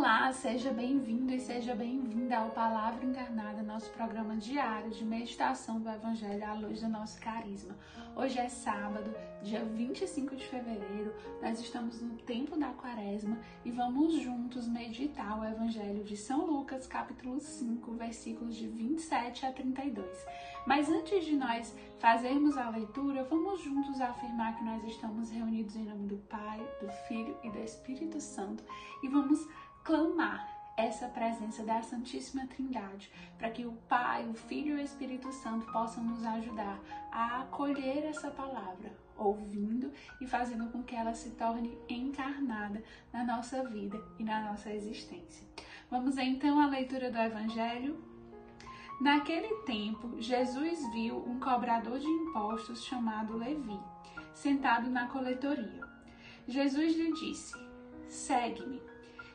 Olá, seja bem-vindo e seja bem-vinda ao Palavra Encarnada, nosso programa diário de meditação do Evangelho à luz do nosso carisma. Hoje é sábado, dia 25 de fevereiro, nós estamos no tempo da quaresma e vamos juntos meditar o Evangelho de São Lucas, capítulo 5, versículos de 27 a 32. Mas antes de nós fazermos a leitura, vamos juntos afirmar que nós estamos reunidos em nome do Pai, do Filho e do Espírito Santo e vamos clamar essa presença da Santíssima Trindade, para que o Pai, o Filho e o Espírito Santo possam nos ajudar a acolher essa palavra, ouvindo e fazendo com que ela se torne encarnada na nossa vida e na nossa existência. Vamos então à leitura do Evangelho. Naquele tempo, Jesus viu um cobrador de impostos chamado Levi, sentado na coletoria. Jesus lhe disse: Segue-me.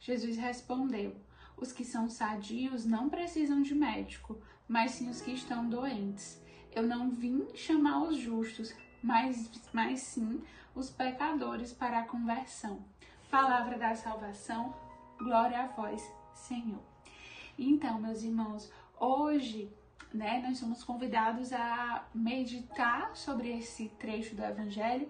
Jesus respondeu: Os que são sadios não precisam de médico, mas sim os que estão doentes. Eu não vim chamar os justos, mas, mas sim os pecadores para a conversão. Palavra da salvação, glória a vós, Senhor. Então, meus irmãos, hoje né, nós somos convidados a meditar sobre esse trecho do Evangelho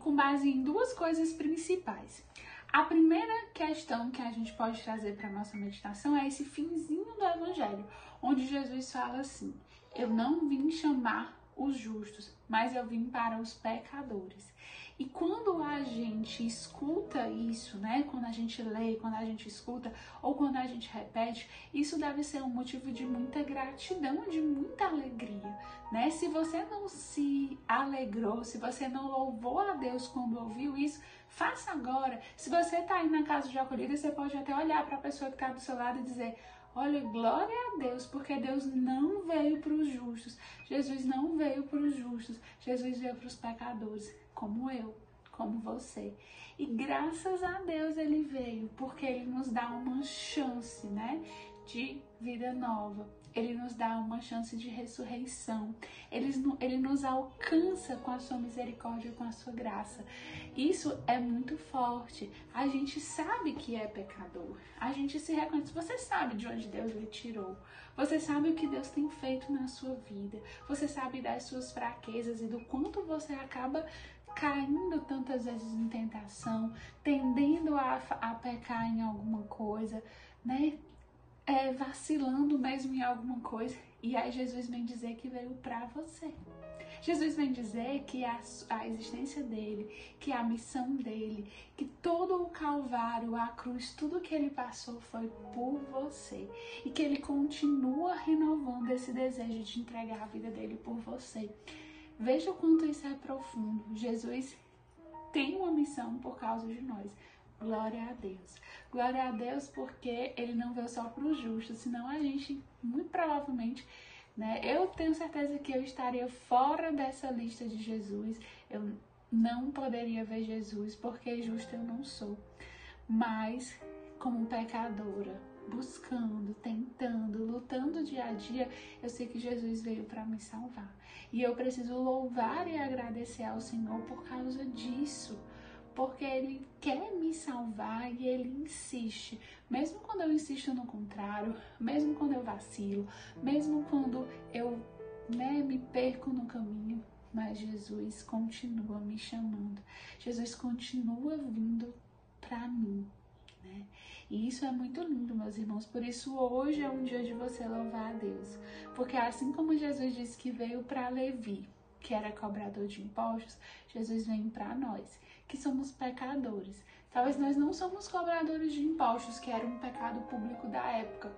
com base em duas coisas principais. A primeira questão que a gente pode trazer para nossa meditação é esse finzinho do evangelho, onde Jesus fala assim: Eu não vim chamar os justos, mas eu vim para os pecadores. E quando a gente escuta isso, né? Quando a gente lê, quando a gente escuta ou quando a gente repete, isso deve ser um motivo de muita gratidão, de muita alegria, né? Se você não se alegrou, se você não louvou a Deus quando ouviu isso, faça agora. Se você está aí na casa de acolhida, você pode até olhar para a pessoa que está do seu lado e dizer: Olha, glória a Deus, porque Deus não veio para os justos. Jesus não veio para os justos. Jesus veio para os pecadores, como eu, como você. E graças a Deus ele veio, porque ele nos dá uma chance, né, de vida nova ele nos dá uma chance de ressurreição, ele, ele nos alcança com a sua misericórdia, com a sua graça. Isso é muito forte. A gente sabe que é pecador, a gente se reconhece. Você sabe de onde Deus lhe tirou, você sabe o que Deus tem feito na sua vida, você sabe das suas fraquezas e do quanto você acaba caindo tantas vezes em tentação, tendendo a, a pecar em alguma coisa, né? É, vacilando mesmo em alguma coisa. E aí Jesus vem dizer que veio para você. Jesus vem dizer que a, a existência dele, que a missão dele, que todo o Calvário, a cruz, tudo que ele passou foi por você. E que ele continua renovando esse desejo de entregar a vida dele por você. Veja o quanto isso é profundo. Jesus tem uma missão por causa de nós. Glória a Deus. Glória a Deus porque ele não veio só para os justos, senão a gente, muito provavelmente, né, eu tenho certeza que eu estaria fora dessa lista de Jesus. Eu não poderia ver Jesus porque justo eu não sou. Mas, como pecadora, buscando, tentando, lutando dia a dia, eu sei que Jesus veio para me salvar. E eu preciso louvar e agradecer ao Senhor por causa disso porque ele quer me salvar e ele insiste, mesmo quando eu insisto no contrário, mesmo quando eu vacilo, mesmo quando eu né, me perco no caminho, mas Jesus continua me chamando, Jesus continua vindo para mim. Né? E isso é muito lindo, meus irmãos. Por isso, hoje é um dia de você louvar a Deus. Porque assim como Jesus disse que veio para Levi, que era cobrador de impostos, Jesus vem para nós que somos pecadores. Talvez nós não somos cobradores de impostos, que era um pecado público da época,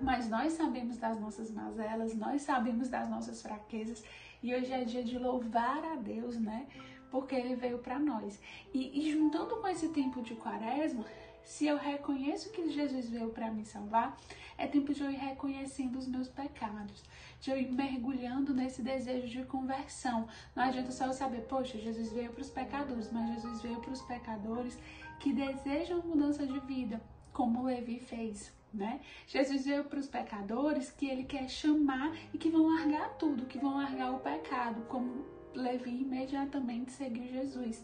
mas nós sabemos das nossas mazelas, nós sabemos das nossas fraquezas e hoje é dia de louvar a Deus, né? Porque Ele veio para nós. E, e juntando com esse tempo de quaresma, se eu reconheço que Jesus veio para me salvar, é tempo de eu ir reconhecendo os meus pecados, de eu ir mergulhando nesse desejo de conversão. Não adianta só eu saber, poxa, Jesus veio para os pecadores, mas Jesus veio para os pecadores que desejam mudança de vida, como Levi fez. Né? Jesus veio para os pecadores que ele quer chamar e que vão largar tudo, que vão largar o pecado, como Levi imediatamente seguiu Jesus.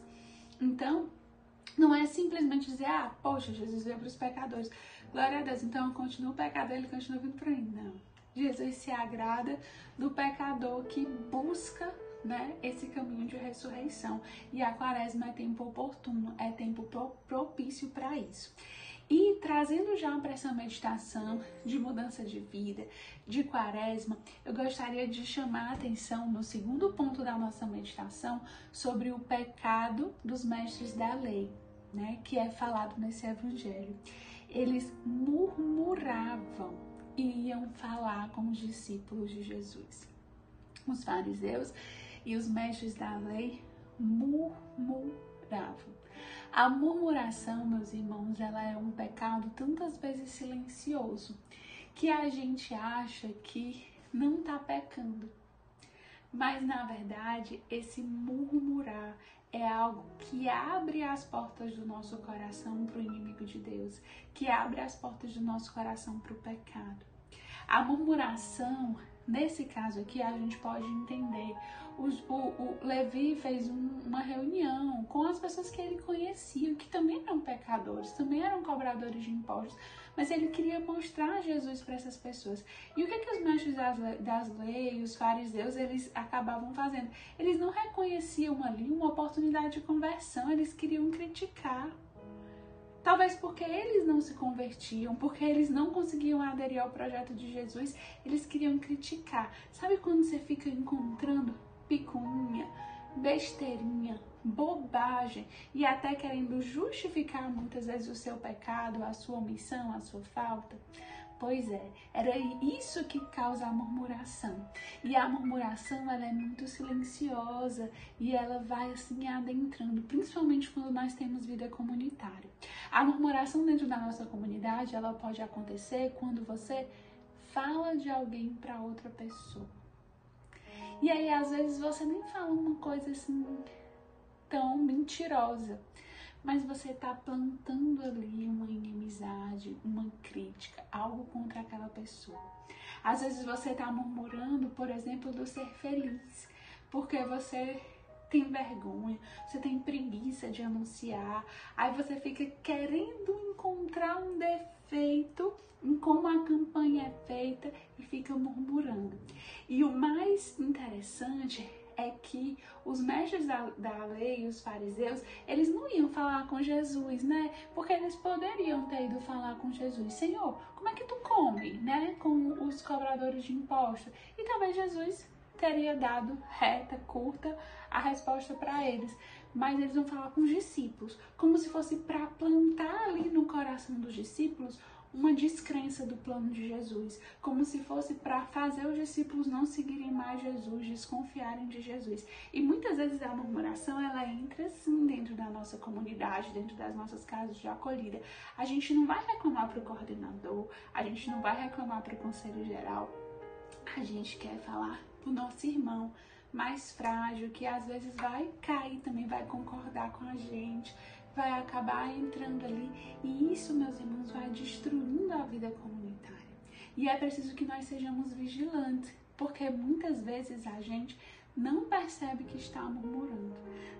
Então, não é simplesmente dizer, ah, poxa, Jesus veio para os pecadores. Glória a Deus, então eu continuo pecador, ele continua vindo para mim. Não. Jesus se agrada do pecador que busca né, esse caminho de ressurreição. E a quaresma é tempo oportuno, é tempo propício para isso. E trazendo já para essa meditação de mudança de vida, de quaresma, eu gostaria de chamar a atenção no segundo ponto da nossa meditação sobre o pecado dos mestres da lei, né, que é falado nesse evangelho. Eles murmuravam e iam falar com os discípulos de Jesus. Os fariseus e os mestres da lei murmuravam. A murmuração, meus irmãos, ela é um pecado tantas vezes silencioso que a gente acha que não está pecando. Mas na verdade, esse murmurar é algo que abre as portas do nosso coração para o inimigo de Deus, que abre as portas do nosso coração para o pecado. A murmuração, nesse caso aqui, a gente pode entender o, o, o Levi fez um, uma reunião com as pessoas que ele conhecia, que também eram pecadores, também eram cobradores de impostos, mas ele queria mostrar Jesus para essas pessoas. E o que, que os mestres das, das leis, os fariseus, eles acabavam fazendo? Eles não reconheciam ali uma oportunidade de conversão, eles queriam criticar. Talvez porque eles não se convertiam, porque eles não conseguiam aderir ao projeto de Jesus, eles queriam criticar. Sabe quando você fica encontrando picuinha, besteirinha, bobagem e até querendo justificar muitas vezes o seu pecado, a sua omissão, a sua falta. Pois é, era isso que causa a murmuração. E a murmuração ela é muito silenciosa e ela vai assim adentrando, principalmente quando nós temos vida comunitária. A murmuração dentro da nossa comunidade, ela pode acontecer quando você fala de alguém para outra pessoa. E aí, às vezes, você nem fala uma coisa assim tão mentirosa, mas você está plantando ali uma inimizade, uma crítica, algo contra aquela pessoa. Às vezes você está murmurando, por exemplo, do ser feliz, porque você tem vergonha, você tem preguiça de anunciar, aí você fica querendo encontrar um defeito em como a campanha é feita e fica murmurando. E o mais interessante é que os mestres da, da lei, os fariseus, eles não iam falar com Jesus, né? Porque eles poderiam ter ido falar com Jesus, Senhor, como é que tu come, né? Com os cobradores de impostos. E talvez Jesus teria dado reta, curta, a resposta para eles. Mas eles vão falar com os discípulos, como se fosse para plantar ali no coração dos discípulos uma descrença do plano de Jesus, como se fosse para fazer os discípulos não seguirem mais Jesus, desconfiarem de Jesus. E muitas vezes a murmuração ela entra sim dentro da nossa comunidade, dentro das nossas casas de acolhida. A gente não vai reclamar para o coordenador, a gente não vai reclamar para o conselho geral. A gente quer falar para o nosso irmão mais frágil, que às vezes vai cair também, vai concordar com a gente, vai acabar entrando ali. E isso, meus irmãos, vai destruindo a vida comunitária. E é preciso que nós sejamos vigilantes, porque muitas vezes a gente não percebe que está murmurando,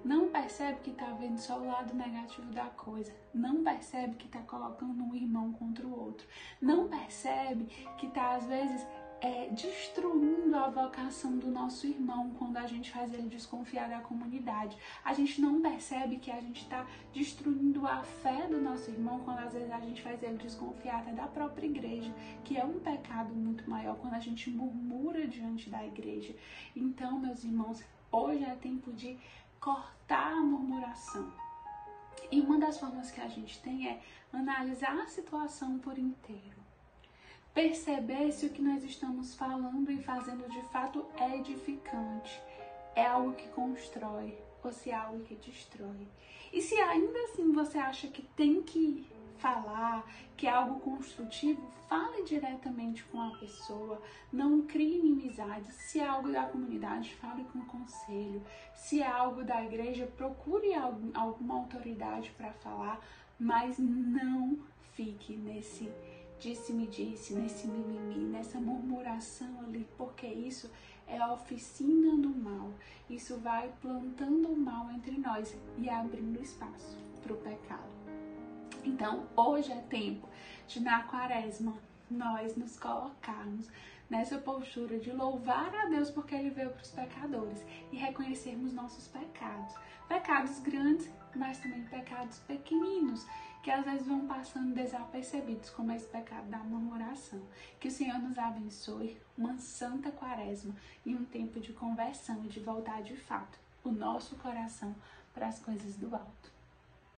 não percebe que está vendo só o lado negativo da coisa, não percebe que está colocando um irmão contra o outro, não percebe que está às vezes é, destruindo a vocação do nosso irmão quando a gente faz ele desconfiar da comunidade. A gente não percebe que a gente está destruindo a fé do nosso irmão quando às vezes a gente faz ele desconfiar até da própria igreja, que é um pecado muito maior quando a gente murmura diante da igreja. Então, meus irmãos, hoje é tempo de cortar a murmuração. E uma das formas que a gente tem é analisar a situação por inteiro perceber se o que nós estamos falando e fazendo de fato é edificante, é algo que constrói ou se é algo que destrói. E se ainda assim você acha que tem que falar, que é algo construtivo, fale diretamente com a pessoa, não crie inimizades. Se é algo da comunidade, fale com o conselho. Se é algo da igreja, procure alguma autoridade para falar, mas não fique nesse disse-me disse, nesse mimimi, nessa murmuração ali, porque isso é a oficina do mal. Isso vai plantando o mal entre nós e abrindo espaço para o pecado. Então, hoje é tempo de, na quaresma, nós nos colocarmos nessa postura de louvar a Deus porque Ele veio para os pecadores e reconhecermos nossos pecados. Pecados grandes, mas também pecados pequeninos, que às vezes vão passando desapercebidos, como esse pecado da murmuração. Que o Senhor nos abençoe, uma santa quaresma e um tempo de conversão e de voltar de fato o nosso coração para as coisas do alto.